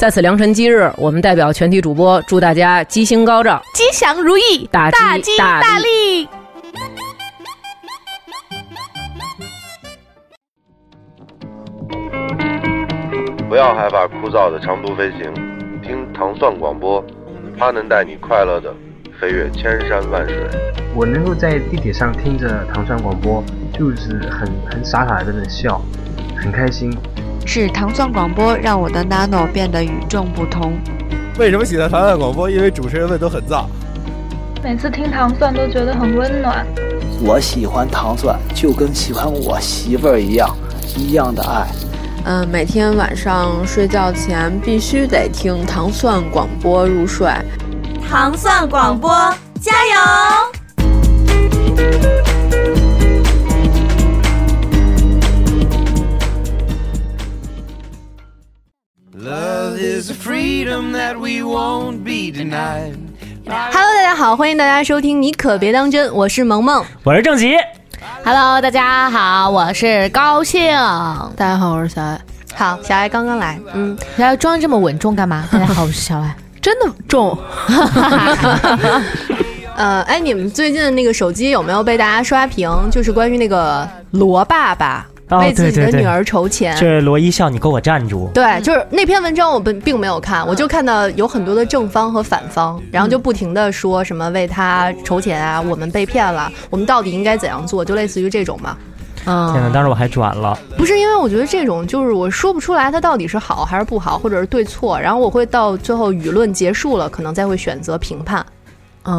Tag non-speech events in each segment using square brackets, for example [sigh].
在此良辰吉日，我们代表全体主播祝大家吉星高照、吉祥如意、大吉大利。不要害怕枯燥的长途飞行，听糖蒜广播，它能带你快乐的飞越千山万水。我能够在地铁上听着糖蒜广播，就是很很傻傻的在那笑，很开心。是糖蒜广播让我的 nano 变得与众不同。为什么喜欢糖蒜广播？因为主持人们都很燥。每次听糖蒜都觉得很温暖。我喜欢糖蒜，就跟喜欢我媳妇儿一样，一样的爱。嗯，每天晚上睡觉前必须得听糖蒜广播入睡。糖蒜广播，加油！Hello，大家好，欢迎大家收听《你可别当真》，我是萌萌，我是郑吉。Hello，大家好，我是高兴。大家好，我是小爱。好，小爱刚刚来，嗯，你要装这么稳重干嘛？[laughs] 大家好，我是小爱，真的重。[laughs] 呃，哎，你们最近那个手机有没有被大家刷屏？就是关于那个罗爸爸。为自己的女儿筹钱，这罗一笑，你给我站住！对，就是那篇文章，我并并没有看，我就看到有很多的正方和反方，然后就不停的说什么为他筹钱啊，我们被骗了，我们到底应该怎样做？就类似于这种嘛。嗯，天呐，当时我还转了，不是因为我觉得这种就是我说不出来它到底是好还是不好，或者是对错，然后我会到最后舆论结束了，可能再会选择评判。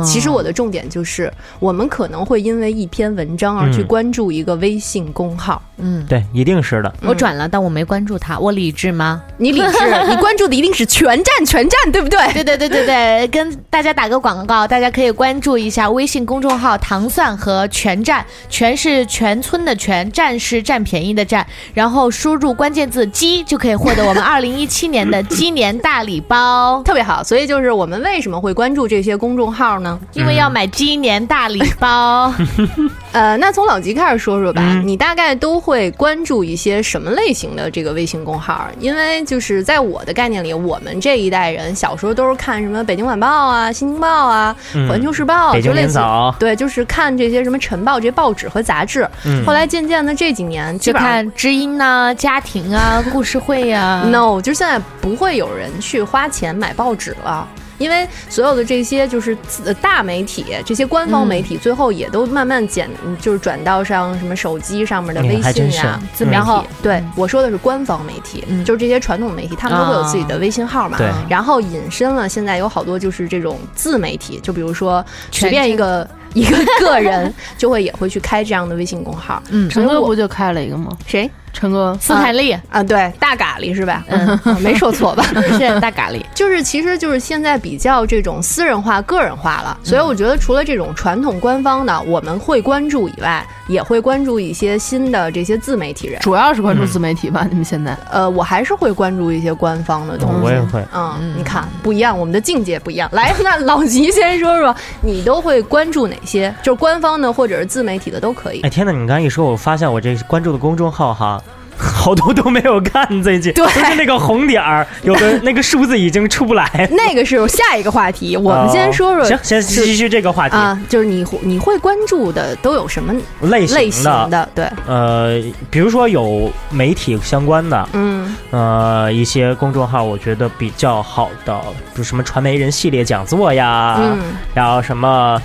其实我的重点就是，我们可能会因为一篇文章而去关注一个微信公号。嗯，对，一定是的。我转了，但我没关注他，我理智吗？你理智，[laughs] 你关注的一定是全站全站，对不对？对对对对对，跟大家打个广告，大家可以关注一下微信公众号“糖蒜”和“全站”，全是全村的全，站是占便宜的占，然后输入关键字“鸡”就可以获得我们 [laughs] 二零一七年的鸡年大礼包，特别好。所以就是我们为什么会关注这些公众号呢？因为要买鸡年大礼包。[laughs] 呃，那从老吉开始说说吧，你大概都会。关注一些什么类型的这个微信公号？因为就是在我的概念里，我们这一代人小时候都是看什么《北京晚报》啊、《新京报》啊、《环球时报》，就类似对，就是看这些什么晨报这些报纸和杂志。后来渐渐的这几年就看知音呐、家庭啊、故事会呀。[laughs] No，就是现在不会有人去花钱买报纸了。因为所有的这些就是大媒体，这些官方媒体，最后也都慢慢减，就是转到上什么手机上面的微信呀，然后对我说的是官方媒体，就是这些传统媒体，他们都会有自己的微信号嘛。然后引申了，现在有好多就是这种自媒体，就比如说随便一个一个个人就会也会去开这样的微信公号。嗯，陈哥不就开了一个吗？谁？陈哥，斯坦利啊，对，大咖喱是吧？嗯，[laughs] 没说错吧？[laughs] 是大咖喱，就是，其实就是现在比较这种私人化、个人化了。所以我觉得，除了这种传统官方的我们会关注以外，也会关注一些新的这些自媒体人。主要是关注自媒体吧？你们现在？呃，我还是会关注一些官方的东西。我也会。嗯，你看不一样，我们的境界不一样。来，那老吉先说说，你都会关注哪些？就是官方的或者是自媒体的都可以。哎，天哪！你刚刚一说，我发现我这关注的公众号哈。好多都没有看，最近对，就是那个红点儿，有的那个数字已经出不来。[laughs] 那个是下一个话题，我们先说说。行，先继续这个话题啊，就是你你会关注的都有什么类型的？对，呃，比如说有媒体相关的，嗯，呃，一些公众号，我觉得比较好的，比如什么传媒人系列讲座呀，嗯，然后什么。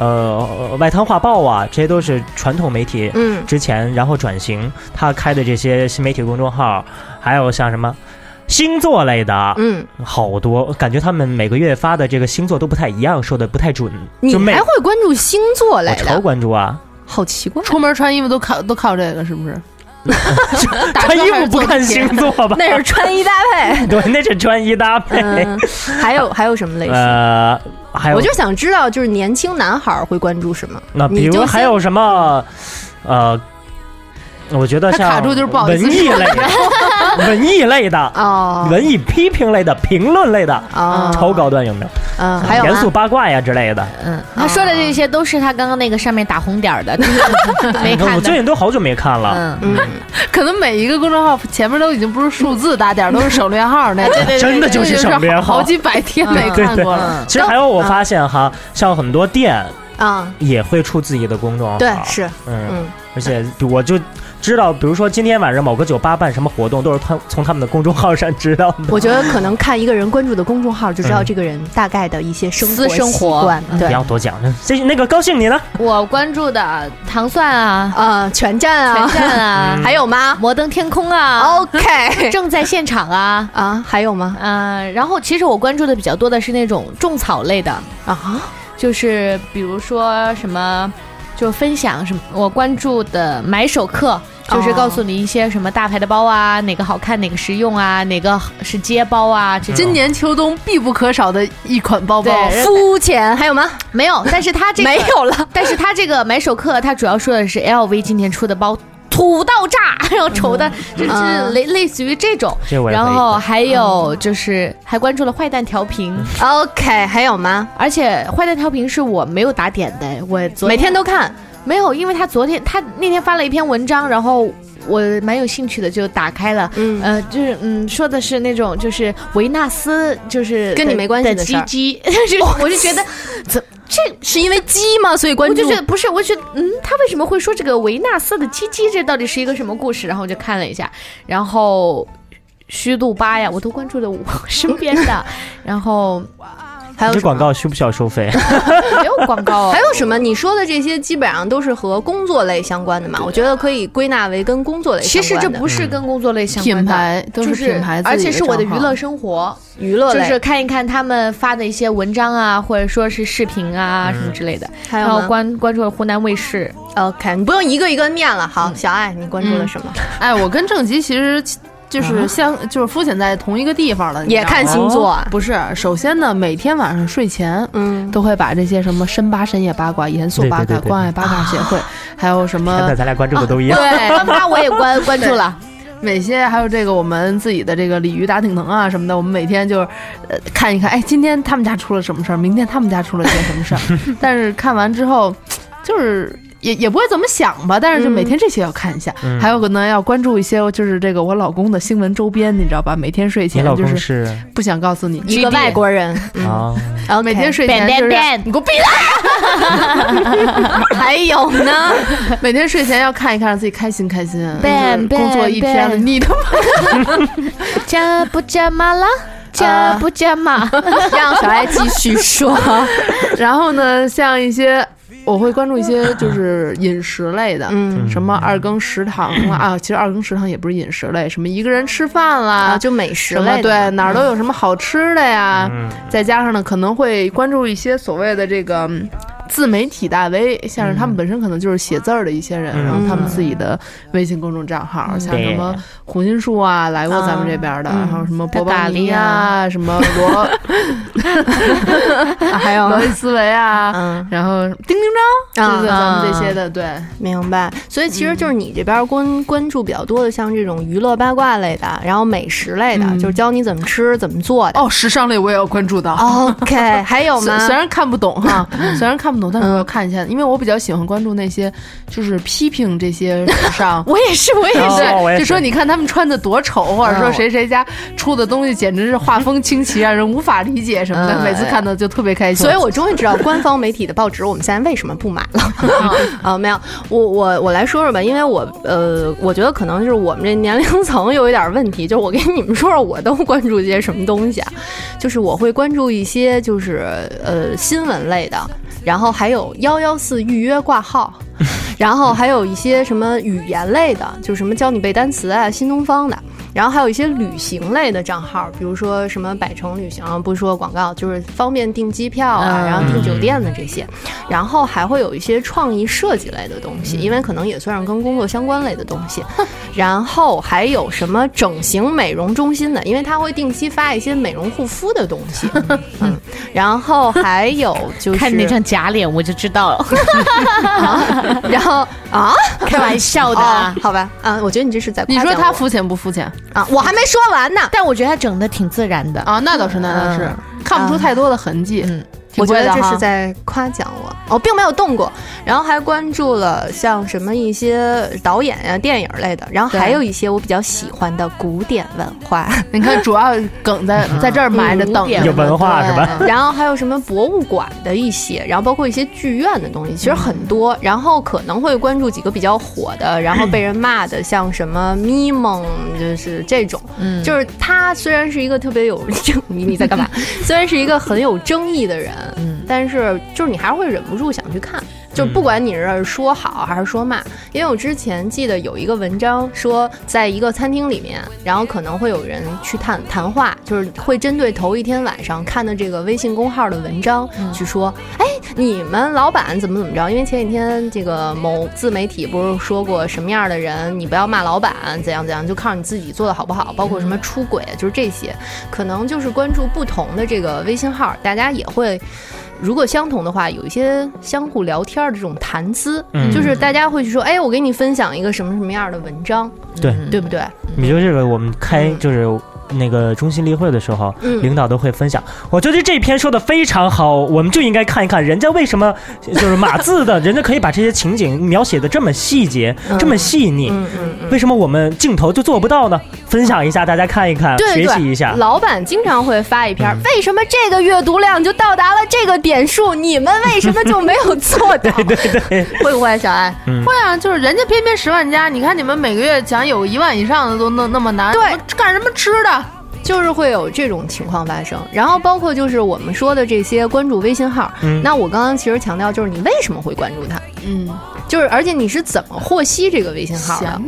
呃，外滩画报啊，这些都是传统媒体，嗯，之前然后转型，他开的这些新媒体公众号，还有像什么星座类的，嗯，好多，感觉他们每个月发的这个星座都不太一样，说的不太准。你还会关注星座类？我超关注啊，好奇怪。出门穿衣服都靠都靠这个，是不是？[laughs] 穿衣服不看星座吧？[laughs] 那是穿衣搭配。[laughs] 对，那是穿衣搭配。还有还有什么类型？呃，还有，我就想知道，就是年轻男孩会关注什么？那比如还有什么？呃。我觉得像文艺类的、[laughs] [laughs] 文艺类的、哦，文艺批评类的、评论类的啊，超高端有没有？嗯，还有严肃八卦呀之类的。嗯，他说的这些都是他刚刚那个上面打红点的，[laughs] 没看。我最近都好久没看了。嗯，可能每一个公众号前面都已经不是数字打点，都是省略号那个，真的就是省略号，好几百天没看过了。其实还有我发现哈，像很多店啊也会出自己的公众号。对，是，嗯，而且我就。知道，比如说今天晚上某个酒吧办什么活动，都是他从他们的公众号上知道的。我觉得可能看一个人关注的公众号，就知道这个人大概的一些生活生活。对，不要多讲。这那个高兴你呢？我关注的糖蒜啊，啊，全站啊，全站啊，[laughs] 还有吗？摩登天空啊，OK，[laughs] 正在现场啊，啊，还有吗？嗯，然后其实我关注的比较多的是那种种草类的啊，就是比如说什么，就分享什么，我关注的买手课。就是告诉你一些什么大牌的包啊，哪个好看，哪个实用啊，哪个是街包啊。今年秋冬必不可少的一款包包。肤浅还有吗？没有，但是它这个 [laughs] 没有了。[laughs] 但是它这个买手课，它主要说的是 LV 今年出的包土到炸，然后丑的就是类类似于这种。然后还有就是还关注了坏蛋调频。OK，还有吗？而且坏蛋调频是我没有打点的，我每天都看。没有，因为他昨天他那天发了一篇文章，然后我蛮有兴趣的，就打开了。嗯，呃，就是嗯，说的是那种就是维纳斯，就是跟你没关系的鸡鸡，[laughs] 就我就觉得，怎这是因为鸡吗？所以关注？我就觉得不是，我觉得嗯，他为什么会说这个维纳斯的鸡鸡？这到底是一个什么故事？然后我就看了一下，然后虚度八呀，我都关注了我身边的，然后。还有广告需不需要收费？[laughs] 没有广告。还有什么？你说的这些基本上都是和工作类相关的嘛？我觉得可以归纳为跟工作类相关。其实这不是跟工作类相关的，品牌都是品牌，而且是我的娱乐生活、娱乐就是看一看他们发的一些文章啊，或者说是视频啊什么之类的。还有关关注了湖南卫视。OK，你不用一个一个念了。好，小爱，你关注了什么？哎，我跟郑吉其实。就是相就是肤浅在同一个地方了，也看星座。不是，首先呢，每天晚上睡前，嗯，都会把这些什么深八深夜八卦、严肃八卦、关爱八卦协会，还有什么，现在咱俩关注的都一样。对，[laughs] 八卦我也关关注了。哪些还有这个我们自己的这个鲤鱼打挺能啊什么的，我们每天就是呃看一看，哎，今天他们家出了什么事儿，明天他们家出了些什么事儿。[laughs] 但是看完之后，就是。也也不会怎么想吧，但是就每天这些要看一下，还有可能要关注一些，就是这个我老公的新闻周边，你知道吧？每天睡前就是不想告诉你一个外国人 [laughs] 啊，然后每天睡前就是你给我闭嘴！[laughs] 还有呢，[laughs] 每天睡前要看一看，让自己开心开心。工作一天了，你他妈加不加码了？加不加码？让小爱继续说。然后呢，像一些。我会关注一些就是饮食类的，嗯，什么二更食堂啊，[clears throat] 其实二更食堂也不是饮食类，什么一个人吃饭啦，就美食类，对，哪儿都有什么好吃的呀，再加上呢，可能会关注一些所谓的这个。自媒体大 V，像是他们本身可能就是写字儿的一些人，然后他们自己的微信公众账号，像什么胡心树啊，来过咱们这边的，然后什么波巴尼啊，什么罗，[laughs] 还有罗伊思维啊，然后丁丁张，对对，咱们这些的，对，明白。所以其实就是你这边关关注比较多的，像这种娱乐八卦类的，然后美食类的，就是教你怎么吃怎么做的。哦，时尚类我也要关注到。OK，还有吗？虽然看不懂哈，[laughs] 虽然看不。但是我要看一下，因为我比较喜欢关注那些，就是批评这些时尚。[laughs] 我也是，我也是，就说你看他们穿的多丑，或者说谁谁家出的东西简直是画风清奇，让人无法理解什么的。每次看到就特别开心。所以我终于知道官方媒体的报纸我们现在为什么不买了。[laughs] [laughs] 啊，没有，我我我来说说吧，因为我呃，我觉得可能就是我们这年龄层有一点问题，就是我跟你们说说，我都关注一些什么东西啊？就是我会关注一些就是呃新闻类的。然后还有幺幺四预约挂号，[laughs] 然后还有一些什么语言类的，就什么教你背单词啊，新东方的。然后还有一些旅行类的账号，比如说什么百城旅行，不说广告，就是方便订机票啊，然后订酒店的这些。然后还会有一些创意设计类的东西，因为可能也算是跟工作相关类的东西。[laughs] 然后还有什么整形美容中心的，因为他会定期发一些美容护肤的东西。[laughs] 嗯，然后还有就是看那张假脸我就知道了。[laughs] 然后啊，开玩笑的，好吧？啊，我觉得你这是在你说他肤浅不肤浅啊？我还没说完呢，但我觉得他整的挺自然的啊，那倒是，那倒是看不出太多的痕迹。嗯。我觉得这是在夸奖我，我并没有动过，然后还关注了像什么一些导演呀、电影类的，然后还有一些我比较喜欢的古典文化。[laughs] 你看，主要梗在在这儿埋着，等有文化是吧？[laughs] 然后还有什么博物馆的一些，然后包括一些剧院的东西，其实很多。然后可能会关注几个比较火的，然后被人骂的，像什么咪蒙，就是这种。嗯，就是他虽然是一个特别有争，你你在干嘛？[laughs] 虽然是一个很有争议的人。嗯，但是就是你还是会忍不住想去看，就不管你是说好还是说骂，因为我之前记得有一个文章说，在一个餐厅里面，然后可能会有人去谈谈话，就是会针对头一天晚上看的这个微信公号的文章去说，哎，你们老板怎么怎么着？因为前几天这个某自媒体不是说过什么样的人，你不要骂老板，怎样怎样，就靠你自己做的好不好？包括什么出轨，就是这些，可能就是关注不同的这个微信号，大家也会。如果相同的话，有一些相互聊天的这种谈资，就是大家会去说，哎，我给你分享一个什么什么样的文章，对对不对？你说这个，我们开就是。那个中心例会的时候，领导都会分享。我觉得这篇说的非常好，我们就应该看一看人家为什么就是码字的，[laughs] 人家可以把这些情景描写的这么细节，这么细腻。为什么我们镜头就做不到呢？分享一下，大家看一看，学习一下。老板经常会发一篇，为什么这个阅读量就到达了这个点数，[laughs] 你们为什么就没有做到？[laughs] 对对对，会不会小爱？会啊，就是人家偏偏十万加，你看你们每个月想有一万以上的都那那么难，对，干什么吃的？就是会有这种情况发生，然后包括就是我们说的这些关注微信号，嗯。那我刚刚其实强调就是你为什么会关注他，嗯。就是，而且你是怎么获悉这个微信号的？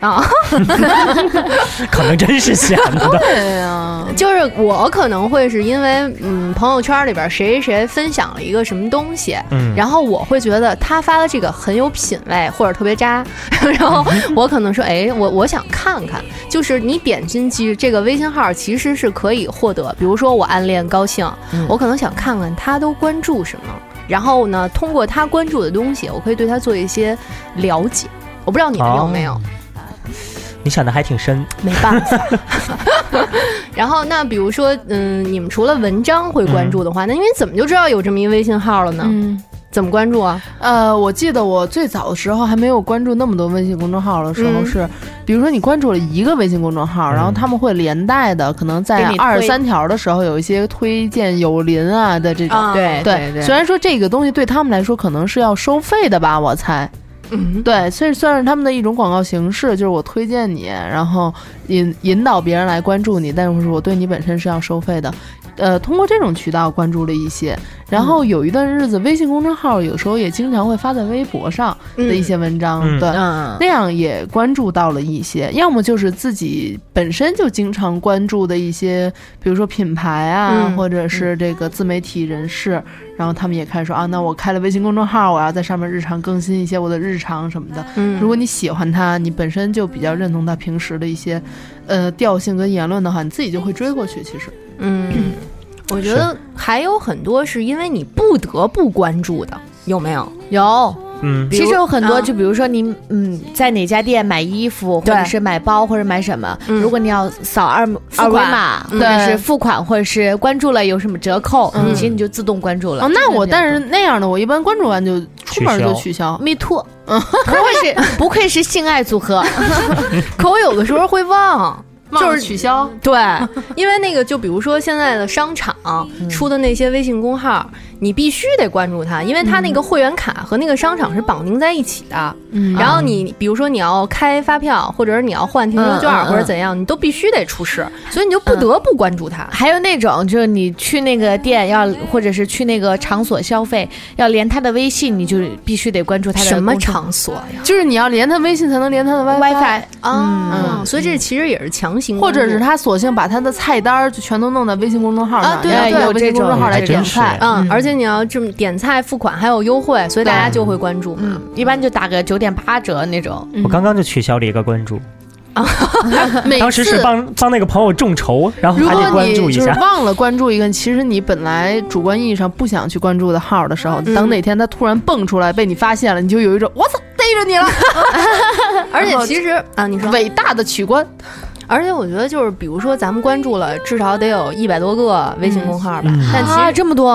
啊，[laughs] 可能真是闲的。对呀，就是我可能会是因为，嗯，朋友圈里边谁谁谁分享了一个什么东西，嗯，然后我会觉得他发的这个很有品位或者特别渣，[laughs] 然后我可能说，哎，我我想看看。就是你点进去这个微信号，其实是可以获得，比如说我暗恋高兴，我可能想看看他都关注什么。然后呢，通过他关注的东西，我可以对他做一些了解。我不知道你们有没有？你想的还挺深。没办法。[laughs] 然后，那比如说，嗯，你们除了文章会关注的话，那因为怎么就知道有这么一微信号了呢？嗯。怎么关注啊？呃，我记得我最早的时候还没有关注那么多微信公众号的时候是，比如说你关注了一个微信公众号，然后他们会连带的可能在二十三条的时候有一些推荐有邻啊的这种。对对对。虽然说这个东西对他们来说可能是要收费的吧，我猜。嗯，对，所以算是他们的一种广告形式，就是我推荐你，然后引引导别人来关注你，但是我对你本身是要收费的。呃，通过这种渠道关注了一些，然后有一段日子，微信公众号有时候也经常会发在微博上的一些文章，对，那样也关注到了一些，要么就是自己本身就经常关注的一些，比如说品牌啊，或者是这个自媒体人士，然后他们也开始说啊，那我开了微信公众号，我要在上面日常更新一些我的日常什么的。嗯，如果你喜欢他，你本身就比较认同他平时的一些，呃，调性跟言论的话，你自己就会追过去。其实。嗯，[clears throat] 我觉得还有很多是因为你不得不关注的，有没有？有，嗯，其实有很多，就比如说你，嗯，在哪家店买衣服，或者是买包，或者买什么，如果你要扫二二维码，或者是付款，或者是关注了有什么折扣，其实你就自动关注了。哦，那我但是那样的，我一般关注完就出门就取消。Me too，嗯，[laughs] 不愧是不愧是性爱组合，可我有的时候会忘。就是取消，[laughs] 对，因为那个就比如说现在的商场出的那些微信公号。你必须得关注他，因为他那个会员卡和那个商场是绑定在一起的。嗯，然后你比如说你要开发票，或者是你要换停车券，或者怎样，你都必须得出示，所以你就不得不关注他。还有那种就是你去那个店要，或者是去那个场所消费要连他的微信，你就必须得关注他的什么场所呀？就是你要连他微信才能连他的 WiFi 啊。嗯，所以这其实也是强强行，或者是他索性把他的菜单就全都弄在微信公众号上，对对，有微信公众号来点菜，嗯，而且你要这么点菜付款还有优惠，所以大家就会关注嘛，一般就打个九点八折那种。我刚刚就取消了一个关注。[laughs] 每当时是帮帮那个朋友众筹，然后还得关注一下。就是忘了关注一个，其实你本来主观意义上不想去关注的号的时候，等哪天他突然蹦出来被你发现了，你就有一种我操逮着你了。[laughs] 而且其实啊，你说伟大的取关。而且我觉得就是，比如说咱们关注了，至少得有一百多个微信公号吧。但其实这么多，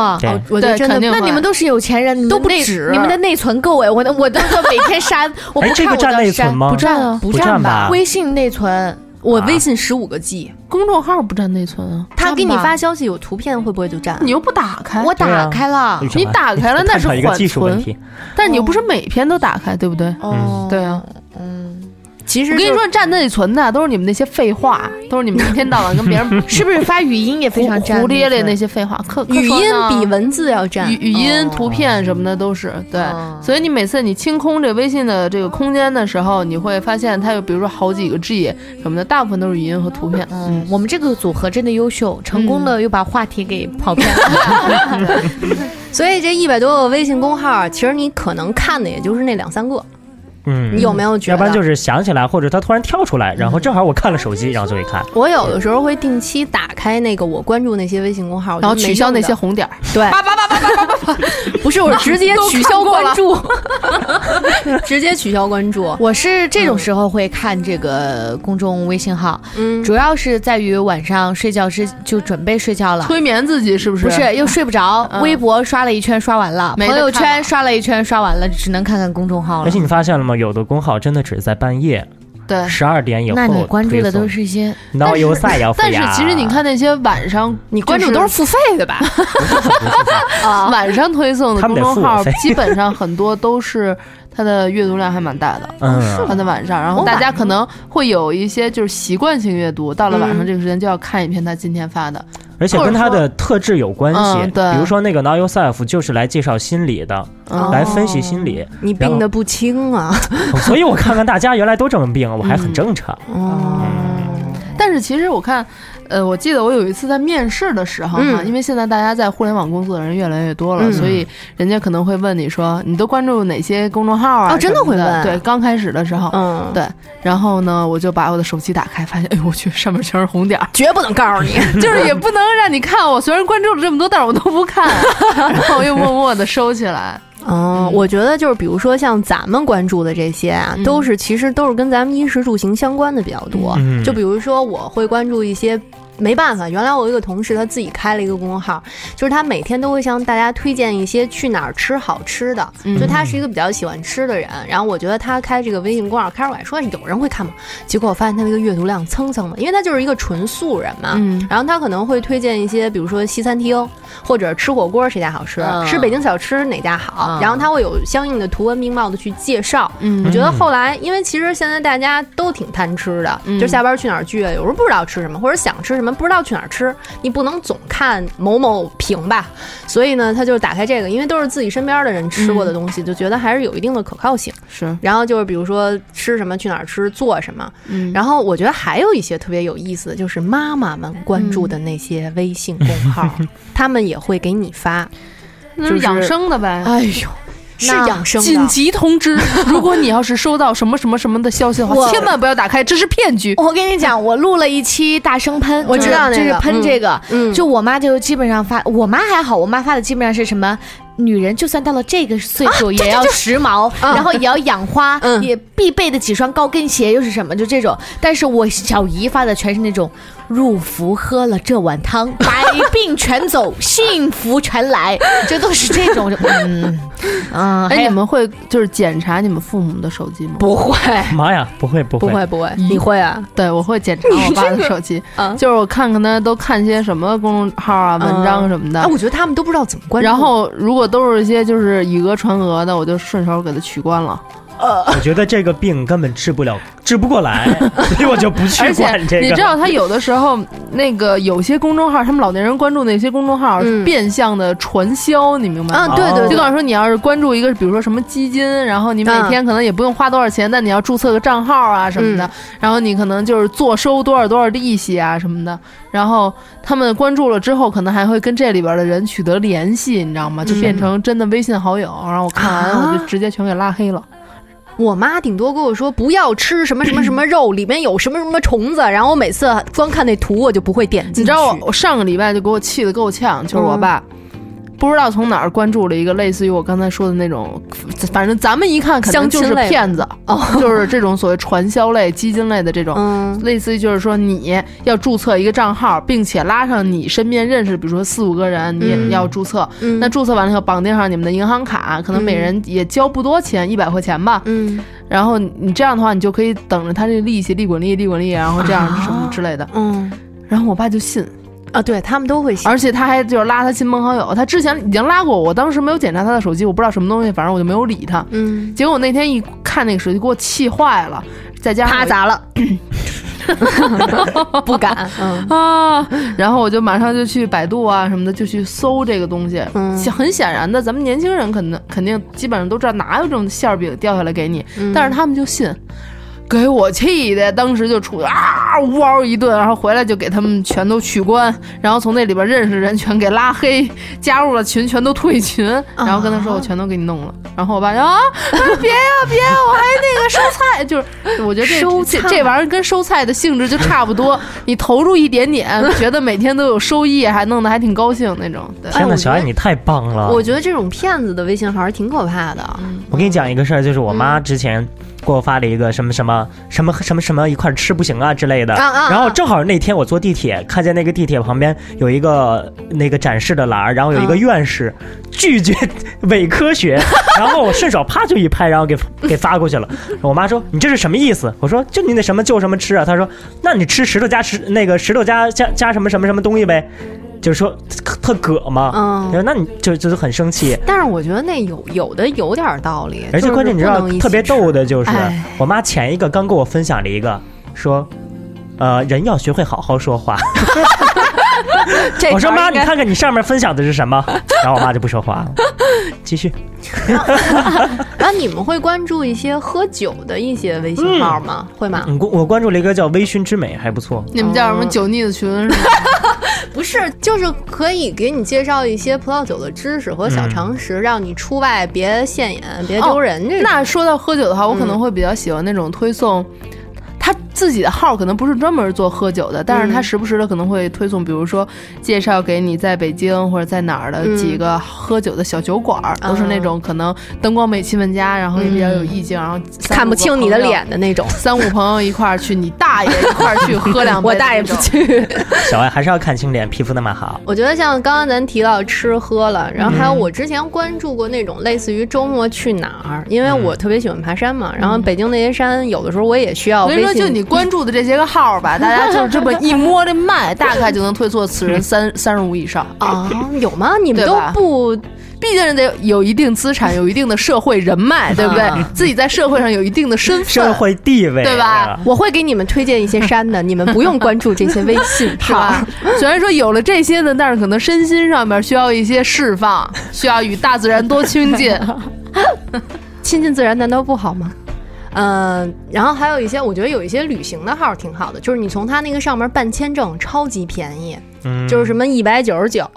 我觉得真的，那你们都是有钱人你，都不止，你们的内存够哎！我的我都每天删，[laughs] 我不看我的删，不占啊，不占吧？微信内存，我微信十五个 G，公众号不占内存啊。他给你发消息有图片会不会就占？你又不打开，我打开了，你打开了那是缓存，但是你又不是每篇都打开，对不对？哦，对啊，嗯。其实我跟你说，占内存的都是你们那些废话，都是你们一天到晚跟别人 [laughs] 是不是发语音也非常占胡咧咧那些废话，可语音比文字要占，语语音、图片什么的都是对。所以你每次你清空这微信的这个空间的时候，你会发现它有比如说好几个 G 什么的，大部分都是语音和图片。嗯，我们这个组合真的优秀，成功的又把话题给跑偏了。[laughs] 所以这一百多个微信公号，其实你可能看的也就是那两三个。嗯，你有没有觉得？要不然就是想起来，或者他突然跳出来，然后正好我看了手机，然后就会看。我有的时候会定期打开那个我关注那些微信公号，然后取消那些红点儿。对，叭叭叭叭叭叭叭，不是我直接 [laughs] 取消关注，[laughs] 直接取消关注。我是这种时候会看这个公众微信号，嗯，主要是在于晚上睡觉之就准备睡觉了，催眠自己是不是？不是，又睡不着。微博刷了一圈刷完了，朋友圈刷了一圈刷完了，只能看看公众号了。而且你发现了吗？有的公号真的只在半夜，对，十二点以后。那你关注的都是一些闹有赛要但是 [laughs] 其实你看那些晚上 [laughs] 你关注都是付费的吧？[laughs] 晚上推送的公众号基本上很多都是它的阅读量还蛮大的，嗯，放在晚上，然后大家可能会有一些就是习惯性阅读，到了晚上这个时间就要看一篇他今天发的。而且跟他的特质有关系，对，比如说那个 Know Yourself 就是来介绍心理的，来分析心理。你病的不轻啊，[laughs] 所以我看看大家原来都这么病，我还很正常。嗯，但是其实我看。呃，我记得我有一次在面试的时候哈，因为现在大家在互联网工作的人越来越多了，所以人家可能会问你说，你都关注哪些公众号啊？哦，真的会问。对，刚开始的时候，嗯，对。然后呢，我就把我的手机打开，发现，哎呦我去，上面全是红点儿，绝不能告诉你，[laughs] 就是也不能让你看。我虽然关注了这么多，但是我都不看，[laughs] 然后又默默的收起来。嗯，我觉得就是比如说像咱们关注的这些啊，都是其实都是跟咱们衣食住行相关的比较多。就比如说我会关注一些。没办法，原来我有一个同事，他自己开了一个公众号，就是他每天都会向大家推荐一些去哪儿吃好吃的。就他是一个比较喜欢吃的人，然后我觉得他开这个微信公众号，开始我还说有人会看吗？结果我发现他那个阅读量蹭蹭的，因为他就是一个纯素人嘛。然后他可能会推荐一些，比如说西餐厅或者吃火锅谁家好吃，吃北京小吃哪家好，然后他会有相应的图文并茂的去介绍。我觉得后来，因为其实现在大家都挺贪吃的，就下班去哪儿聚，有时候不知道吃什么，或者想吃什么。不知道去哪儿吃，你不能总看某某评吧，所以呢，他就打开这个，因为都是自己身边的人吃过的东西，就觉得还是有一定的可靠性。是，然后就是比如说吃什么，去哪儿吃，做什么。嗯，然后我觉得还有一些特别有意思的就是妈妈们关注的那些微信公号，[laughs] 他们也会给你发，就是养生的呗。哎呦。是养生紧急通知！[laughs] 如果你要是收到什么什么什么的消息的话，千万不要打开，这是骗局。我跟你讲，[laughs] 我录了一期大声喷，我知道就是喷这个，就我妈就基本上发，我妈还好，我妈发的基本上是什么？女人就算到了这个岁数，也要时髦，然后也要养花，也必备的几双高跟鞋又是什么？就这种。但是我小姨发的全是那种。入伏喝了这碗汤，[laughs] 百病全走，[laughs] 幸福全来，这都是这种。[laughs] 嗯嗯，哎，你们会就是检查你们父母的手机吗？不会，妈呀，不会不会不会不会，你会啊？对，我会检查我爸的手机，就是我看看他都看些什么公众号啊、文章什么的。哎，我觉得他们都不知道怎么关。然后如果都是一些就是以讹传讹的，我就顺手给他取关了。我觉得这个病根本治不了，[laughs] 治不过来，[laughs] 所以我就不去管这个。你知道，他有的时候那个有些公众号，他们老年人关注那些公众号是变相的传销，你明白吗？啊，对对，就告诉说你要是关注一个，比如说什么基金，然后你每天可能也不用花多少钱，但你要注册个账号啊什么的，然后你可能就是坐收多少多少利息啊什么的，然后他们关注了之后，可能还会跟这里边的人取得联系，你知道吗？就变成真的微信好友，然后我看完我就直接全给拉黑了。我妈顶多跟我说不要吃什么什么什么肉，里面有什么什么虫子，然后我每次光看那图我就不会点进去。你知道我我上个礼拜就给我气得够呛，就是我爸。不知道从哪儿关注了一个类似于我刚才说的那种，反正咱们一看肯定就是骗子，[laughs] 就是这种所谓传销类、基金类的这种，类似于就是说你要注册一个账号，并且拉上你身边认识，比如说四五个人，你也要注册。那注册完了以后绑定上你们的银行卡，可能每人也交不多钱，一百块钱吧。嗯，然后你这样的话，你就可以等着他这利息利滚利利滚利，然后这样什么之类的。嗯，然后我爸就信。啊，对他们都会信，而且他还就是拉他亲朋好友，他之前已经拉过，我当时没有检查他的手机，我不知道什么东西，反正我就没有理他。嗯，结果我那天一看那个手机，给我气坏了，再加上啪砸了，[laughs] 不敢 [laughs] 啊，然后我就马上就去百度啊什么的，就去搜这个东西。嗯，很显然的，咱们年轻人肯定肯定基本上都知道哪有这种馅儿饼掉下来给你，但是他们就信。给我气的，当时就出去啊，呜嗷一顿，然后回来就给他们全都取关，然后从那里边认识人全给拉黑，加入了群全都退群，然后跟他说我全都给你弄了，然后我爸就啊，别呀别，我还那个收菜，就是我觉得收这这玩意儿跟收菜的性质就差不多，你投入一点点，觉得每天都有收益，还弄得还挺高兴那种。天呐，小爱你太棒了！我觉得这种骗子的微信号挺可怕的。我给你讲一个事儿，就是我妈之前。给我发了一个什么什么什么什么什么一块吃不行啊之类的，然后正好那天我坐地铁，看见那个地铁旁边有一个那个展示的栏，然后有一个院士拒绝伪科学，[laughs] 然后我顺手啪就一拍，然后给 [laughs] 给发过去了。我妈说你这是什么意思？我说就你那什么就什么吃啊？她说那你吃石头加石那个石头加加加什么什么什么东西呗。就是说特葛嘛，嗯，那你就就是很生气。但是我觉得那有有的有点道理，而且关键你知道特别逗的就是，我妈前一个刚跟我分享了一个，说，呃，人要学会好好说话。[laughs] 我说妈，你看看你上面分享的是什么？[laughs] 然后我妈就不说话了。继续。[laughs] 然后你们会关注一些喝酒的一些微信号吗？会吗？我我关注了一个叫微醺之美，还不错。你们叫什么酒腻子群？不是，就是可以给你介绍一些葡萄酒的知识和小常识，让你出外别现眼，别丢人。这那说到喝酒的话，我可能会比较喜欢那种推送。他自己的号可能不是专门做喝酒的，但是他时不时的可能会推送，比如说介绍给你在北京或者在哪儿的几个喝酒的小酒馆，都是那种可能灯光美、气氛佳，然后也比较有意境，然后看不清你的脸的那种。三五朋友一块儿去，你大爷一块儿去喝两 [laughs] 杯，我大爷不去。[laughs] [laughs] 小爱还是要看清脸，皮肤那么好。我觉得像刚刚咱提到吃喝了，然后还有我之前关注过那种类似于周末去哪儿，因为我特别喜欢爬山嘛，然后北京那些山有的时候我也需要。就你关注的这些个号吧，[laughs] 大家就这么一摸这脉，大概就能推测此人三三十五以上啊？有吗？你们都不，毕竟得有一定资产，有一定的社会人脉，[laughs] 对不对？自己在社会上有一定的身份、社会地位，对吧？我会给你们推荐一些山的，你们不用关注这些微信，[laughs] 是吧？虽然说有了这些呢，但是可能身心上面需要一些释放，需要与大自然多亲近，亲近自然难道不好吗？嗯，然后还有一些，我觉得有一些旅行的号挺好的，就是你从他那个上面办签证，超级便宜，嗯，就是什么一百九十九，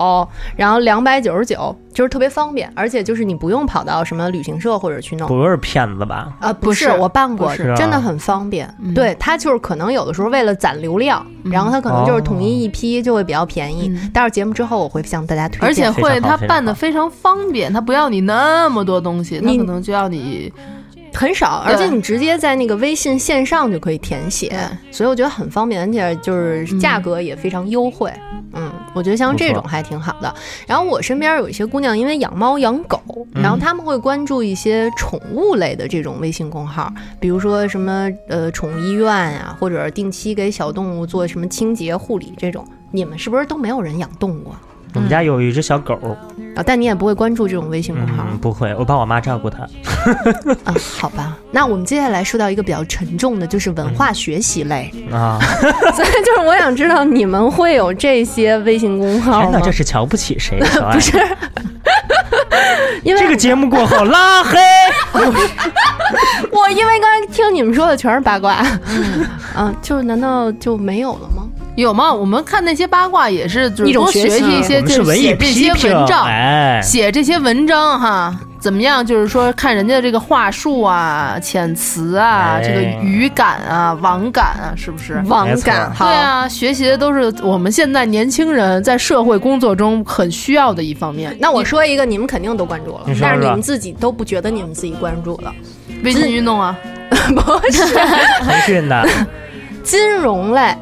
然后两百九十九，就是特别方便，而且就是你不用跑到什么旅行社或者去弄，不是骗子吧？啊，不是，我办过，真的很方便。对他就是可能有的时候为了攒流量，然后他可能就是统一一批就会比较便宜。待会儿节目之后我会向大家推荐，而且会他办的非常方便，他不要你那么多东西，他可能就要你。很少，而且你直接在那个微信线上就可以填写，所以我觉得很方便，而且就是价格也非常优惠。嗯，我觉得像这种还挺好的。然后我身边有一些姑娘，因为养猫养狗，然后他们会关注一些宠物类的这种微信公号，比如说什么呃宠物医院啊，或者定期给小动物做什么清洁护理这种。你们是不是都没有人养动物？我们家有一只小狗。啊，但你也不会关注这种微信公号？不会，我帮我妈照顾它。[laughs] 啊，好吧。那我们接下来说到一个比较沉重的，就是文化学习类啊。[laughs] 所以就是我想知道，你们会有这些微信公号吗？天哪，这是瞧不起谁？[laughs] 不是，因为这个节目过后拉黑。我因为刚才听你们说的全是八卦，啊，就难道就没有了吗？有吗？我们看那些八卦也是，就是多学习一些，就是写这些文章，写这些文章哈，怎么样？就是说看人家这个话术啊、遣词啊、这个语感啊、网感啊，是不是？网感，对啊，学习的都是我们现在年轻人在社会工作中很需要的一方面。那我说一个，你们肯定都关注了，但是你们自己都不觉得你们自己关注了。微信运动啊，[laughs] 不是 [laughs] 腾讯的 [laughs] 金融类。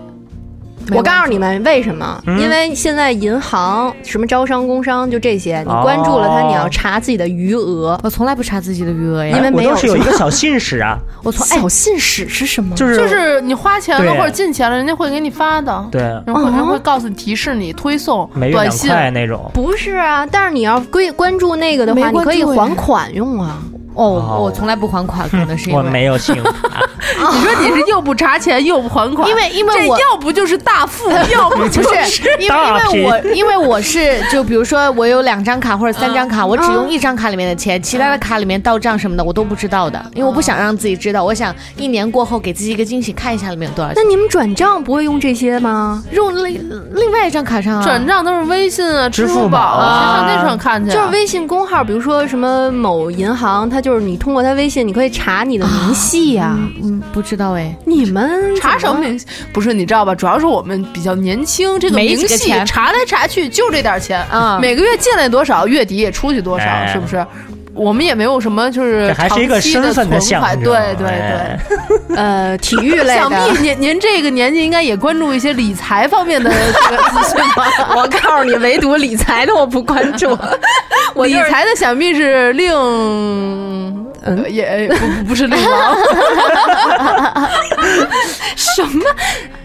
我告诉你们为什么？因为现在银行什么招商、工商就这些，你关注了它，你要查自己的余额。我从来不查自己的余额呀，因为没有。是有一个小信使啊，[laughs] 我从小信使是什么？就是就是你花钱了或者进钱了，人家会给你发的。对，然后人会告诉你提示你推送短信那种。不是啊，但是你要关关注那个的话，你可以还款用啊。哦，我从来不还款，可能是因为 [laughs] 我没有信用卡。[laughs] 你说你是又不查钱又不还款，因为因为我要不就是大富，[laughs] 要不就是因为因为我因为我是就比如说我有两张卡或者三张卡，我只用一张卡里面的钱，其他的卡里面到账什么的我都不知道的，因为我不想让自己知道。我想一年过后给自己一个惊喜，看一下里面有多少钱。那你们转账不会用这些吗？用另另外一张卡上啊？转账都是微信啊、支付宝啊，上那上看去。就是微信公号，比如说什么某银行，它就是你通过他微。微信你可以查你的明细呀，嗯，不知道哎，你们查什么明细？不是你知道吧？主要是我们比较年轻，这个明细查来查去就这点钱啊，每个月进来多少，月底也出去多少，是不是？我们也没有什么，就是还是一个身份的象征。对对对，呃，[laughs] 体育类的。想必您您 [laughs] 这个年纪应该也关注一些理财方面的这个资讯吧？[laughs] 我告诉你，唯独理财的我不关注。我理财的想必是另，嗯，也不不是另王。[laughs] 什么？[laughs]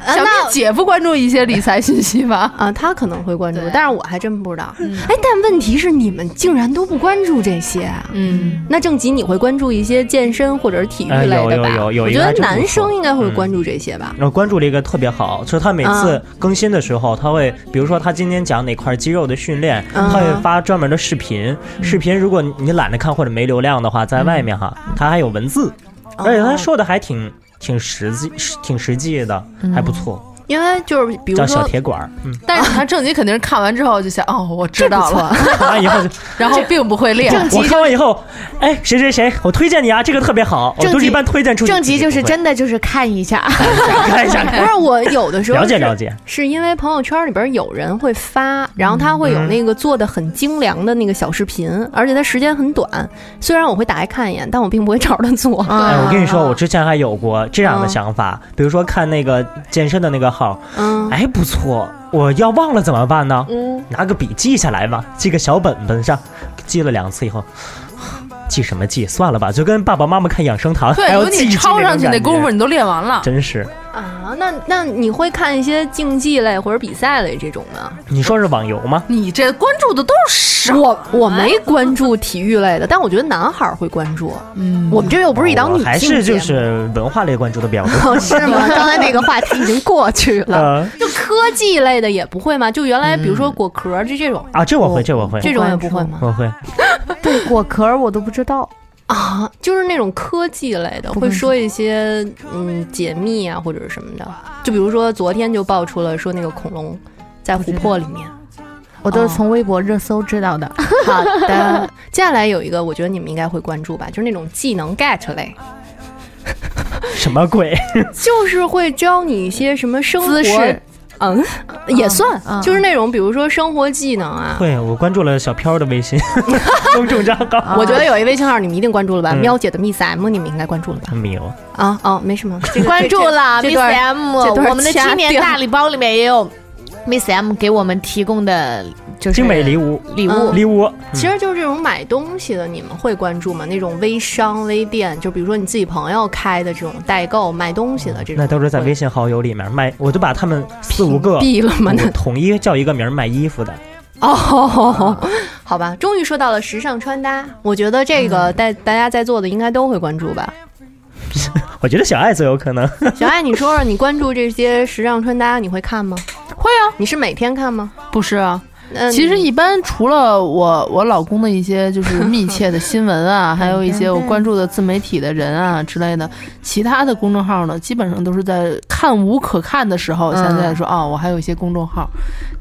想必姐夫关注一些理财信息吧？[laughs] 啊，他可能会关注，但是我还真不知道。哎，但问题是你们竟然都不关注这些。嗯，那正吉你会关注一些健身或者是体育类的吧？有有有有。我觉得男生应该会关注这些吧。然后关注了一个特别好，就是他每次更新的时候，他会比如说他今天讲哪块肌肉的训练，他会发专门的视频。视频如果你懒得看或者没流量的话，在外面哈，他还有文字，而且他说的还挺。挺实际，挺实际的，还不错。因为就是比如说小铁管，嗯，但是他正极肯定是看完之后就想，哦，我知道了，看完以后就，[laughs] 然后并不会练。我看完以后，哎，谁谁谁，我推荐你啊，这个特别好，我都一般推荐出去。正极就是真的就是看一下，[laughs] 看一下。不是我有的时候了解了解，是因为朋友圈里边有人会发，然后他会有那个做的很精良的那个小视频，而且它时间很短。虽然我会打开看一眼，但我并不会照着做。哎，我跟你说，我之前还有过这样的想法，比如说看那个健身的那个号，嗯，哎。不错，我要忘了怎么办呢？嗯，拿个笔记下来吧，记个小本本上，记了两次以后。记什么记？算了吧，就跟爸爸妈妈看养生堂，对，有你抄上去那功夫，你都练完了，真是啊。那那你会看一些竞技类或者比赛类这种吗？你说是网游吗？你这关注的都是我，我没关注体育类的，但我觉得男孩会关注。嗯，我们这又不是一档女性还是就是文化类关注的比较多，是吗？[laughs] 刚才那个话题已经过去了。就科技类的也不会吗？就原来比如说果壳就这种啊，这我会，这我会，这种也不会吗？我会。[laughs] 对果壳我都不知道啊，就是那种科技类的，会说一些嗯解密啊或者是什么的。就比如说昨天就爆出了说那个恐龙在琥珀里面，我都是从微博热搜知道的。[laughs] 好的，接下来有一个我觉得你们应该会关注吧，就是那种技能 get 类。什么鬼？[laughs] 就是会教你一些什么生活。嗯，也算，就是那种比如说生活技能啊。会，我关注了小飘的微信 [laughs] 公众账号。我觉得有一微信号你们一定关注了吧？喵姐的 Miss M，你们应该关注了吧？没有。啊哦，没什么，关注了 Miss M。我们的青年大礼包里面也有 Miss M 给我们提供的。就是精美礼物，礼物，礼物，其实就是这种买东西的，你们会关注吗？那种微商、微店，就比如说你自己朋友开的这种代购卖东西的这种，那都是在微信好友里面卖，我就把他们四五个毙了吗？统一叫一个名儿卖衣服的。哦，好吧，终于说到了时尚穿搭，我觉得这个大大家在座的应该都会关注吧。[laughs] 我觉得小爱最有可能。[laughs] 小爱，你说说，你关注这些时尚穿搭，你会看吗？会啊。你是每天看吗？不是啊。其实一般除了我我老公的一些就是密切的新闻啊，[laughs] 还有一些我关注的自媒体的人啊之类的，其他的公众号呢，基本上都是在看无可看的时候，现在说哦，我还有一些公众号，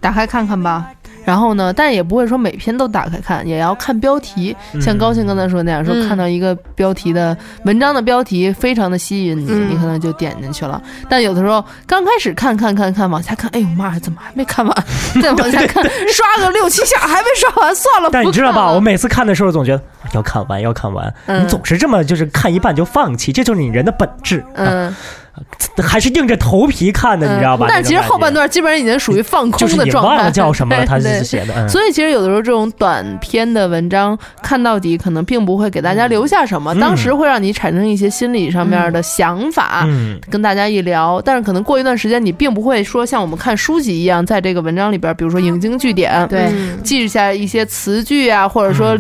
打开看看吧。然后呢，但也不会说每篇都打开看，也要看标题。像高兴刚才说那样，说看到一个标题的文章的标题非常的吸引你，你可能就点进去了。但有的时候刚开始看看看看往下看，哎呦妈呀，怎么还没看完？[laughs] 再往下看，刷个六七下还没刷完，算了。但你知道吧？我每次看的时候总觉得要看完，要看完。你总是这么就是看一半就放弃，这就是你人的本质。嗯。[laughs] 还是硬着头皮看的，你知道吧？但其实后半段基本上已经属于放空的状态。忘了叫什么，[laughs] 他是写的。所以其实有的时候这种短篇的文章看到底，可能并不会给大家留下什么。当时会让你产生一些心理上面的想法，跟大家一聊。但是可能过一段时间，你并不会说像我们看书籍一样，在这个文章里边，比如说引经据典，对，记下一些词句啊，或者说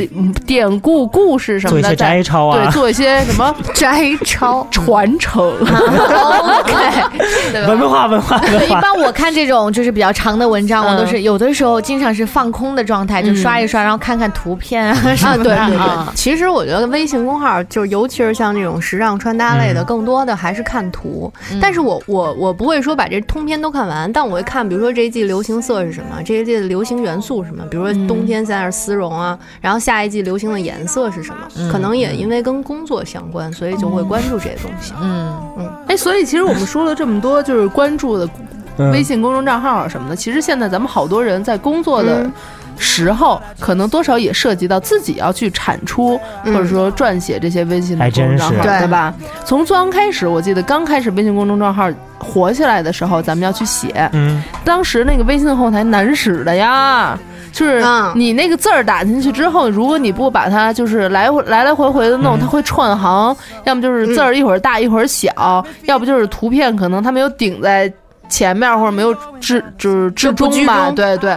典故、故事什么的，做一些摘抄啊，对，做一些什么 [laughs] 摘抄、传承。OK，文化文化文化。一般我看这种就是比较长的文章，我都是有的时候经常是放空的状态，就刷一刷，然后看看图片啊什么的。对对对。其实我觉得微信公号就尤其是像这种时尚穿搭类的，更多的还是看图。但是我我我不会说把这通篇都看完，但我会看，比如说这一季流行色是什么，这一季的流行元素是什么，比如说冬天现在是丝绒啊，然后下一季流行的颜色是什么，可能也因为跟工作相关，所以就会关注这些东西。嗯嗯。哎，所以其实我们说了这么多，就是关注的微信公众账号啊什么的。其实现在咱们好多人在工作的时候，可能多少也涉及到自己要去产出，或者说撰写这些微信的公众账号，对吧？从最刚开始，我记得刚开始微信公众账号火起来的时候，咱们要去写。嗯，当时那个微信后台难使的呀。就是你那个字儿打进去之后，如果你不把它就是来回来来回回的弄，它会串行，要么就是字儿一会儿大一会儿小，要不就是图片可能它没有顶在前面或者没有置就是置中吧，对对，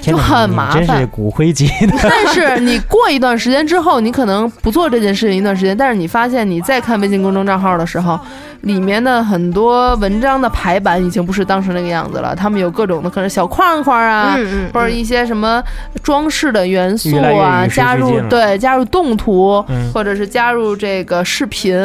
就很麻烦。真是骨灰级的。但是你过一段时间之后，你可能不做这件事情一段时间，但是你发现你再看微信公众账号的时候。里面的很多文章的排版已经不是当时那个样子了，他们有各种的可能小框框啊，或者一些什么装饰的元素啊，加入对加入动图，或者是加入这个视频，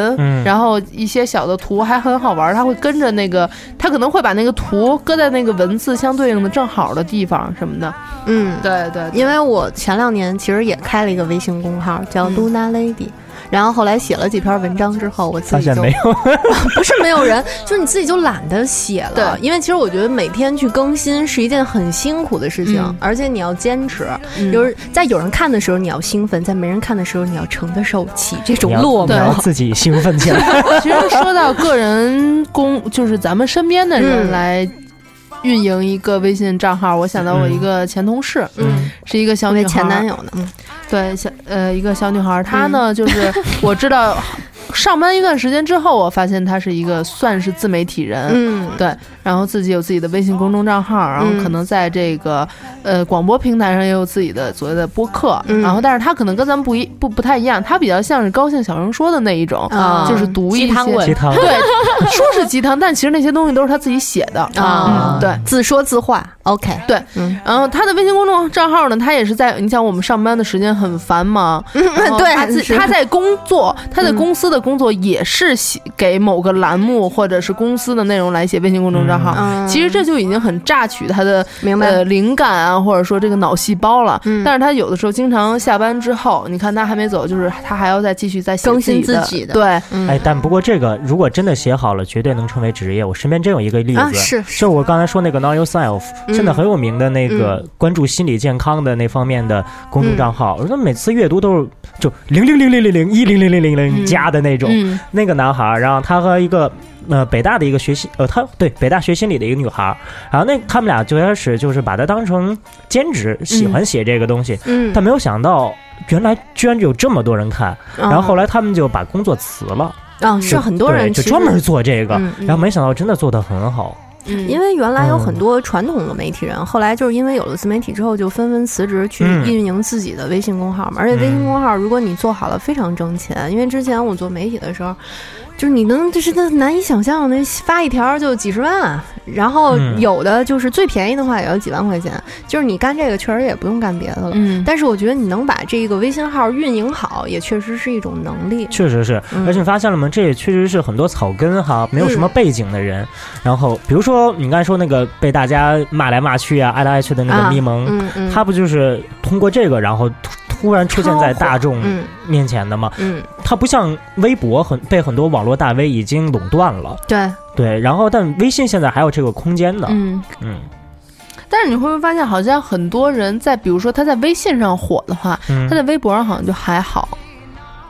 然后一些小的图还很好玩，它会跟着那个，它可能会把那个图搁在那个文字相对应的正好的地方什么的。嗯，对对，因为我前两年其实也开了一个微信公号，叫 Luna Lady。然后后来写了几篇文章之后，我自己就没有，[laughs] 不是没有人，[laughs] 就是你自己就懒得写了。对，因为其实我觉得每天去更新是一件很辛苦的事情，而且你要坚持，就是在有人看的时候你要兴奋，在没人看的时候你要承得受起这种落寞，自己兴奋起来。[laughs] 其实说到个人公，就是咱们身边的人来。运营一个微信账号，我想到我一个前同事，嗯，是一个小女孩，前男友呢，嗯，对，小呃一个小女孩，她呢就是 [laughs] 我知道。上班一段时间之后，我发现她是一个算是自媒体人，嗯，对，然后自己有自己的微信公众账号，然后可能在这个呃广播平台上也有自己的所谓的播客，然后但是他可能跟咱们不一不不太一样，他比较像是高兴小声说的那一种，就是读一些鸡汤，对，[laughs] 说是鸡汤，但其实那些东西都是他自己写的。啊，对，自说自话，OK，对，然后他的微信公众账号呢，他也是在你想我们上班的时间很繁忙，[laughs] 对，他自他在工作，他在公司的。工作也是写给某个栏目或者是公司的内容来写微信公众账号，其实这就已经很榨取他的呃灵感啊，或者说这个脑细胞了。但是他有的时候经常下班之后，你看他还没走，就是他还要再继续再更新自己的。对，哎，但不过这个如果真的写好了，绝对能成为职业。我身边真有一个例子，是就我刚才说那个 Know Yourself，现在很有名的那个关注心理健康的那方面的公众账号，我说每次阅读都是就零零零零零零一零零零零零加的那种。那个男孩，然后他和一个呃北大的一个学习呃，他对北大学心理的一个女孩，然后那他们俩最开始就是把他当成兼职，喜欢写这个东西，嗯，但没有想到原来居然有这么多人看，然后后来他们就把工作辞了，啊，是很多人就专门做这个，然后没想到真的做的很好。因为原来有很多传统的媒体人，后来就是因为有了自媒体之后，就纷纷辞职去运营自己的微信公号嘛。而且微信公号，如果你做好了，非常挣钱。因为之前我做媒体的时候。就是你能，就是那难以想象那，发一条就几十万，然后有的就是最便宜的话也要几万块钱。就是你干这个确实也不用干别的了。嗯，但是我觉得你能把这个微信号运营好，也确实是一种能力。确实是，而且你发现了吗？这也确实是很多草根哈，没有什么背景的人。然后比如说你刚才说那个被大家骂来骂去啊、爱来爱去的那个咪蒙，他不就是通过这个然后。突然出现在大众面前的嘛，嗯，它不像微博很被很多网络大 V 已经垄断了，对。对，然后但微信现在还有这个空间呢，嗯。嗯，但是你会不会发现，好像很多人在比如说他在微信上火的话，他在微博上好像就还好。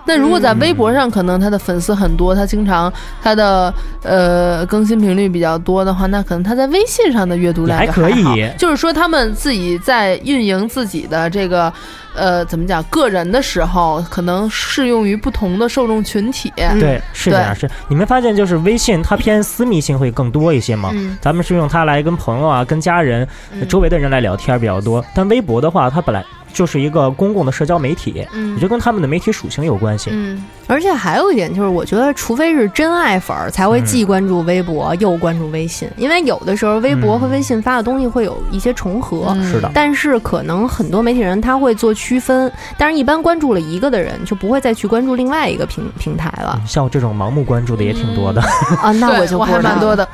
那如果在微博上，可能他的粉丝很多，他经常他的呃更新频率比较多的话，那可能他在微信上的阅读量还可以。就是说，他们自己在运营自己的这个呃怎么讲个人的时候，可能适用于不同的受众群体。对，是这样。是你没发现，就是微信它偏私密性会更多一些吗？咱们是用它来跟朋友啊、跟家人、周围的人来聊天比较多。但微博的话，它本来。就是一个公共的社交媒体，嗯，我觉得跟他们的媒体属性有关系，嗯，而且还有一点就是，我觉得除非是真爱粉儿才会既关注微博又关注微信，因为有的时候微博和微信发的东西会有一些重合，是的，但是可能很多媒体人他会做区分，但是一般关注了一个的人就不会再去关注另外一个平平台了。像我这种盲目关注的也挺多的。[laughs] 啊，那我就 [laughs] [laughs] 我还蛮多的。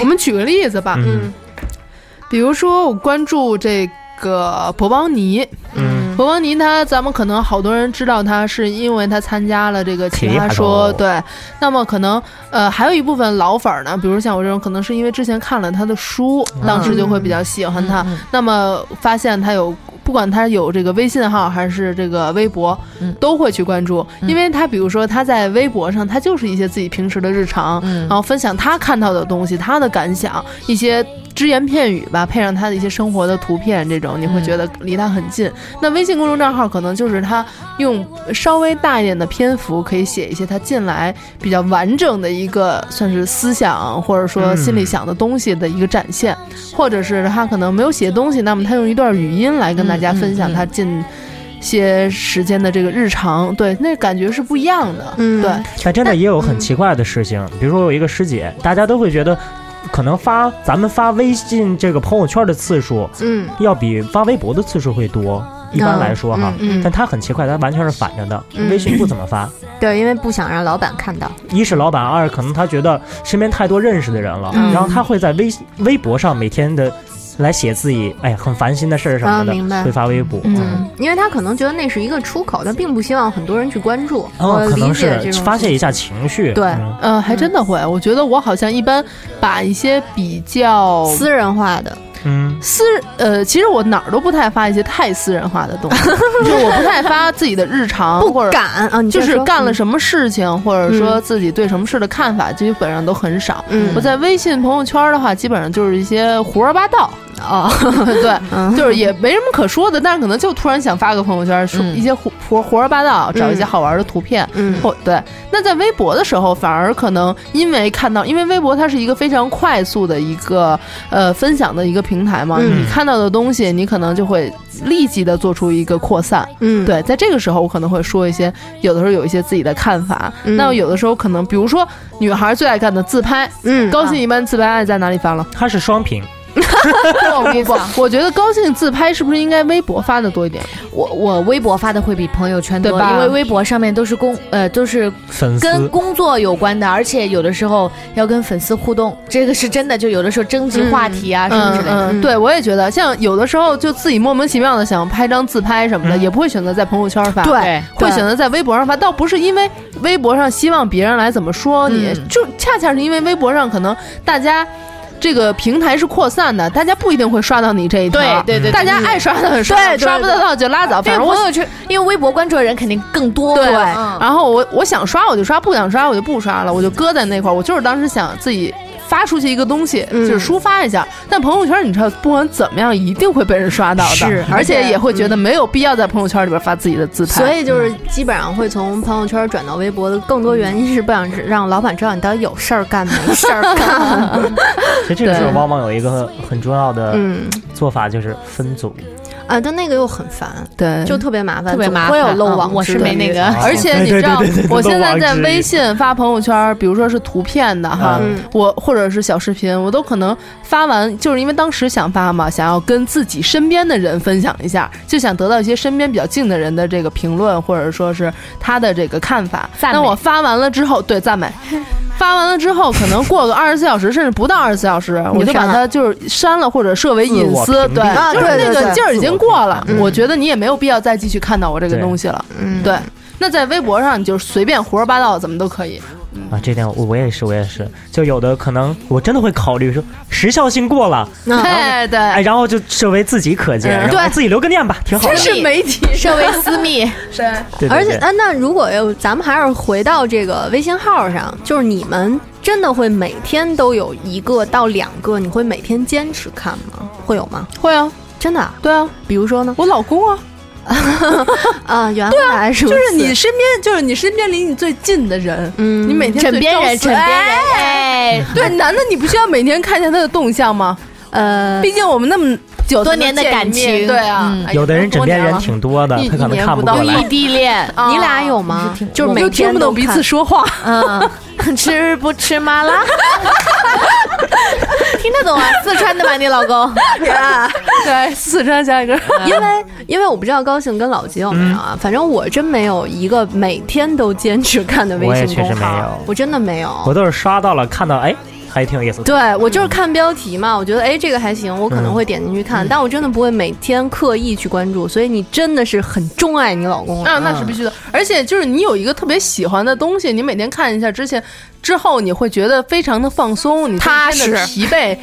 我们举个例子吧，嗯。比如说，我关注这个博邦尼，嗯，博邦尼他，咱们可能好多人知道他，是因为他参加了这个奇葩说，对。那么可能，呃，还有一部分老粉儿呢，比如像我这种，可能是因为之前看了他的书，当时就会比较喜欢他。那么发现他有。不管他有这个微信号还是这个微博，都会去关注，因为他比如说他在微博上，他就是一些自己平时的日常，然后分享他看到的东西，他的感想，一些只言片语吧，配上他的一些生活的图片，这种你会觉得离他很近。那微信公众账号可能就是他用稍微大一点的篇幅，可以写一些他近来比较完整的一个算是思想或者说心里想的东西的一个展现，或者是他可能没有写东西，那么他用一段语音来跟。大家分享他近些时间的这个日常，对，那感觉是不一样的。嗯，对。但真的也有很奇怪的事情，比如说有一个师姐，大家都会觉得，可能发咱们发微信这个朋友圈的次数，嗯，要比发微博的次数会多。一般来说哈，但他很奇怪，他完全是反着的。微信不怎么发，对，因为不想让老板看到。一是老板，二可能他觉得身边太多认识的人了，然后他会在微微博上每天的。来写自己哎很烦心的事儿什么的，会发微博。嗯，因为他可能觉得那是一个出口，他并不希望很多人去关注。哦，可能是发泄一下情绪。对，嗯，还真的会。我觉得我好像一般把一些比较私人化的。嗯，私呃，其实我哪儿都不太发一些太私人化的东西，[laughs] 就我不太发自己的日常，不敢啊，就是干了什么事情，或者说自己对什么事的看法，基本上都很少。我在微信朋友圈的话，基本上就是一些胡说八道。啊，[laughs] 对，就是也没什么可说的，但是可能就突然想发个朋友圈，说一些胡胡胡说八道，找一些好玩的图片。嗯，或对。那在微博的时候，反而可能因为看到，因为微博它是一个非常快速的一个呃分享的一个平台嘛，你看到的东西，你可能就会立即的做出一个扩散。嗯，对，在这个时候，我可能会说一些，有的时候有一些自己的看法。那有的时候可能，比如说女孩最爱干的自拍，嗯，高兴一般自拍爱在哪里发了？它是双屏。不 [laughs] 不不，[laughs] 我觉得高兴自拍是不是应该微博发的多一点？我我微博发的会比朋友圈多，因为微博上面都是工呃都是粉丝跟工作有关的，而且有的时候要跟粉丝互动，这个是真的。就有的时候征集话题啊什么之类的。对，我也觉得，像有的时候就自己莫名其妙的想拍张自拍什么的，也不会选择在朋友圈发，对，会选择在微博上发。倒不是因为微博上希望别人来怎么说你，就恰恰是因为微博上可能大家。这个平台是扩散的，大家不一定会刷到你这一条。对对对，大家爱刷的刷，刷不得到就拉倒。反正朋友圈，因为微博关注的人肯定更多。对，然后我我想刷我就刷，不想刷我就不刷了，我就搁在那块儿。我就是当时想自己。发出去一个东西，就是抒发一下。但朋友圈，你知道，不管怎么样，一定会被人刷到的，是，而且也会觉得没有必要在朋友圈里边发自己的自拍。所以就是基本上会从朋友圈转到微博的更多原因是不想让老板知道你到底有事儿干没事儿干。[laughs] 其实这个时候往往有一个很重要的做法，就是分组。啊，但那个又很烦，对，就特别麻烦，特别麻烦，会有漏网。我是没那个，而且 [laughs] 你知道，我现在在微信发朋友圈，比如说是图片的哈，我或者是小视频，我都可能发完，就是因为当时想发嘛，想要跟自己身边的人分享一下，就想得到一些身边比较近的人的这个评论，或者说是他的这个看法。那我发完了之后，对赞美，[laughs] 发完了之后，可能过个二十四小时，甚至不到二十四小时，我就把它就是删了或者设为隐私，对，就是那个劲儿已经。过了，我觉得你也没有必要再继续看到我这个东西了。嗯，对。那在微博上，你就随便胡说八道，怎么都可以。啊，这点我我也是，我也是。就有的可能，我真的会考虑说时效性过了，[laughs] 对对，哎，然后就设为自己可见，对，自己留个念吧，挺好。这是媒体设为私密，[laughs] 是。而且，那如果咱们还是回到这个微信号上，就是你们真的会每天都有一个到两个，你会每天坚持看吗？会有吗？会啊。真的？对啊，比如说呢？我老公啊，[laughs] 啊，原来是，就是你身边，就是你身边离你最近的人，嗯，你每天枕边人，枕边人，哎，对，男的你不需要每天看见他的动向吗？呃，毕竟我们那么久多年的感情，对啊，有的人枕边人挺多的，他可能看不到来。异地恋，你俩有吗？就是每天不懂彼此说话，嗯。[laughs] 吃不吃麻辣？[laughs] 听得懂啊？四川的吧，你老公？[laughs] 对，四川下一个。因为因为我不知道高兴跟老吉有没有啊？反正我真没有一个每天都坚持看的微信公号，我真的没有。我都是刷到了，看到哎。还挺有意思的。对我就是看标题嘛，我觉得哎这个还行，我可能会点进去看，但我真的不会每天刻意去关注。所以你真的是很钟爱你老公啊，那是必须的。而且就是你有一个特别喜欢的东西，你每天看一下之前之后，你会觉得非常的放松，你踏实疲惫。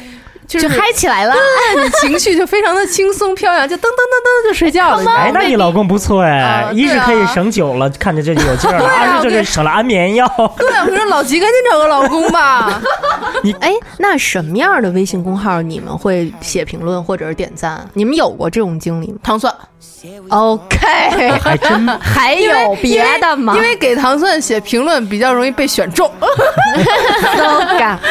就嗨起来了，你情绪就非常的轻松飘扬，就噔噔噔噔就睡觉了。哎，那你老公不错哎，一是可以省酒了，看着就有劲儿了；二是就是省了安眠药。[laughs] 对，我说老吉赶紧找个老公吧。[laughs] 你哎，那什么样的微信公号你们会写评论或者是点赞？你们有过这种经历吗？糖蒜。OK，还真 [laughs] 还有别的吗？因为给糖蒜写评论比较容易被选中。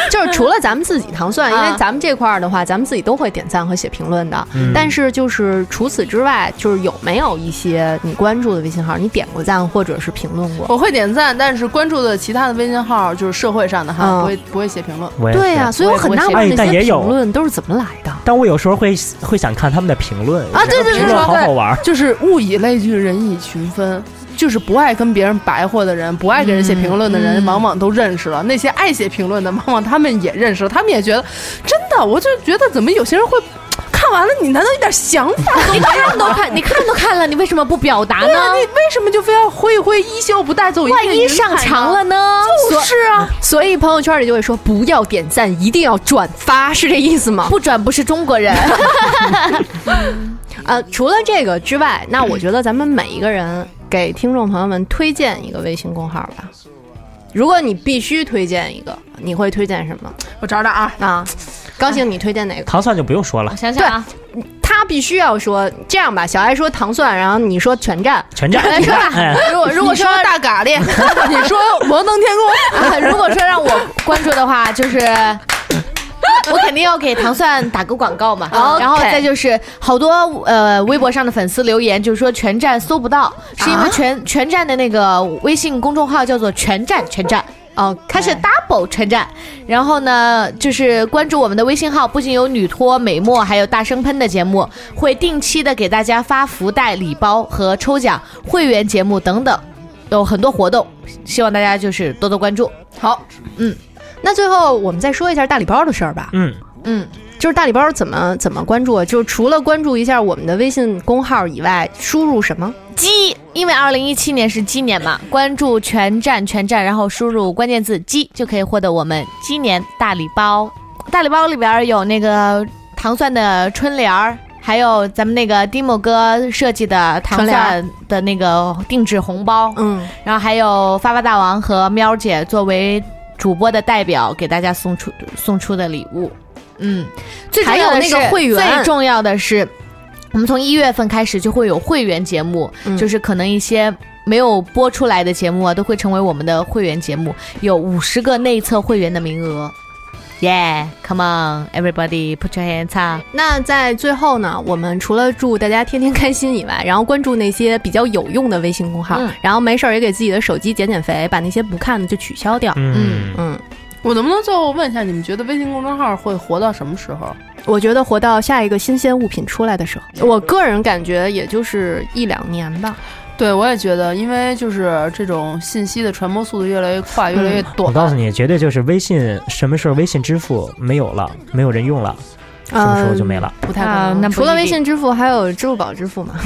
就是除了咱们自己糖蒜，因为咱们这块儿的话，咱们自己都会点赞和写评论的。但是就是除此之外，就是有没有一些你关注的微信号，你点过赞或者是评论过？我会点赞，但是关注的其他的微信号就是社会上的哈，不会不会写评论。对呀，所以我很纳闷那些评论都是怎么来的。但我有时候会会想看他们的评论啊，对对对，好好玩。就是物以类聚，人以群分。就是不爱跟别人白活的人，不爱给人写评论的人，往往都认识了。那些爱写评论的，往往他们也认识了。他们也觉得，真的，我就觉得，怎么有些人会看完了，你难道一点想法都没有？你看都看，你看都看了，你为什么不表达呢？你为什么就非要挥一挥衣袖，不带走一万一上墙了呢？就是啊，所以朋友圈里就会说，不要点赞，一定要转发，是这意思吗？不转不是中国人。[laughs] 呃，除了这个之外，那我觉得咱们每一个人。给听众朋友们推荐一个微信公号吧。如果你必须推荐一个，你会推荐什么？我找找啊啊！高兴，你推荐哪个？糖蒜就不用说了。我想想啊，他必须要说这样吧。小爱说糖蒜，然后你说全站，全站。[laughs] 来说吧如果如果说大咖喱，[laughs] 你说摩登天空。[laughs] 如果说让我关注的话，就是。[laughs] 我肯定要给糖蒜打个广告嘛，[laughs] 然后再就是好多呃微博上的粉丝留言，就是说全站搜不到，是因为全全站的那个微信公众号叫做全站全站哦，它是 double 全站。然后呢，就是关注我们的微信号，不仅有女托、美墨，还有大声喷的节目，会定期的给大家发福袋、礼包和抽奖会员节目等等，有很多活动，希望大家就是多多关注。好，嗯。那最后我们再说一下大礼包的事儿吧。嗯嗯，就是大礼包怎么怎么关注？就除了关注一下我们的微信公号以外，输入什么鸡？因为二零一七年是鸡年嘛，关注全站全站，然后输入关键字鸡，就可以获得我们鸡年大礼包。大礼包里边有那个糖蒜的春联儿，还有咱们那个丁某哥设计的糖蒜的那个定制红包。嗯，然后还有发发大王和喵姐作为。主播的代表给大家送出送出的礼物。嗯，最重还有要的是那个会员最重要的是，我们从一月份开始就会有会员节目，嗯就是可能一些。没有播出来的节目啊，都会成为我们的会员节目，有五十个内测会员的名额。Yeah，come on everybody put your hands up。那在最后呢，我们除了祝大家天天开心以外，然后关注那些比较有用的微信公号，嗯然后没事儿也给自己的手机减减肥，把那些不看的就取消掉。嗯嗯，我能不能最后问一下，你们觉得微信公众号会活到什么时候？我觉得活到下一个新鲜物品出来的时候，我个人感觉也就是一两年吧。对，我也觉得，因为就是这种信息的传播速度越来越快，越来越短。我告诉你，绝对就是微信什么时候微信支付没有了，没有人用了，什么时候就没了。不太可啊能。那不除了微信支付，还有支付宝支付嘛？[laughs]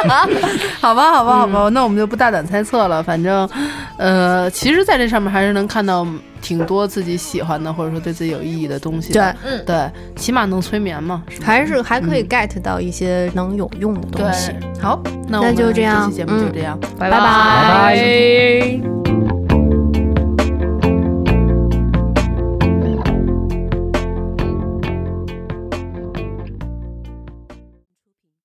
[laughs] 好吧，好吧，好吧，那我们就不大胆猜测了。反正，呃，其实在这上面还是能看到挺多自己喜欢的，或者说对自己有意义的东西对。嗯对，起码能催眠嘛，还是还可以 get 到一些能有用的东西。对。好，那我那们就这样这期节目就嗯这样，拜拜拜拜拜。